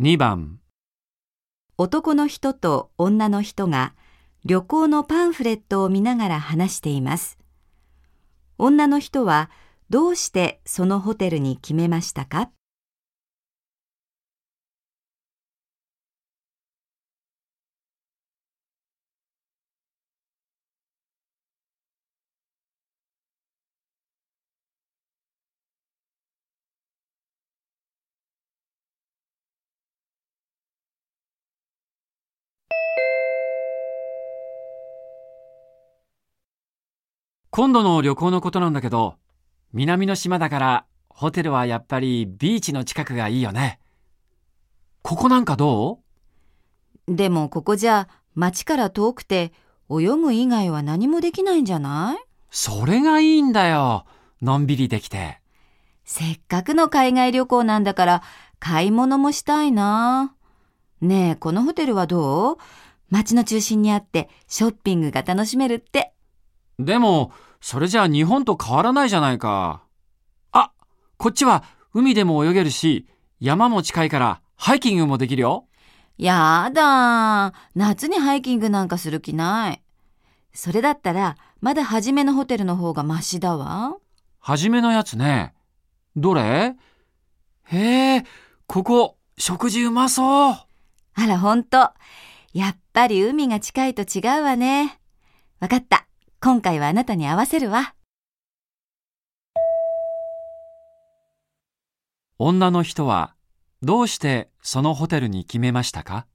2番男の人と女の人が旅行のパンフレットを見ながら話しています。女の人はどうしてそのホテルに決めましたか？今度の旅行のことなんだけど、南の島だからホテルはやっぱりビーチの近くがいいよね。ここなんかどでもここじゃ町から遠くて泳ぐ以外は何もできないんじゃない？うそれがいいんだよ。のんびりできて。せっかくの海外旅行なんだから買い物もしたいな。ねえ、このホテルはどう？街の中心にあってショッピングが楽しめるって。でも、それじゃあ日本と変わらないじゃないか。あ、こっちは海でも泳げるし、山も近いからハイキングもできるよ。やだ。夏にハイキングなんかする気ない。それだったら、まだ初めのホテルの方がマシだわ。はじめのやつね。どれ？へえ、ここ、食事うまそう。あら、ほんと。やっぱり海が近いと違うわね。わかった。今回はあなたに合わせるわ。女の人はどうしてそのホテルに決めましたか？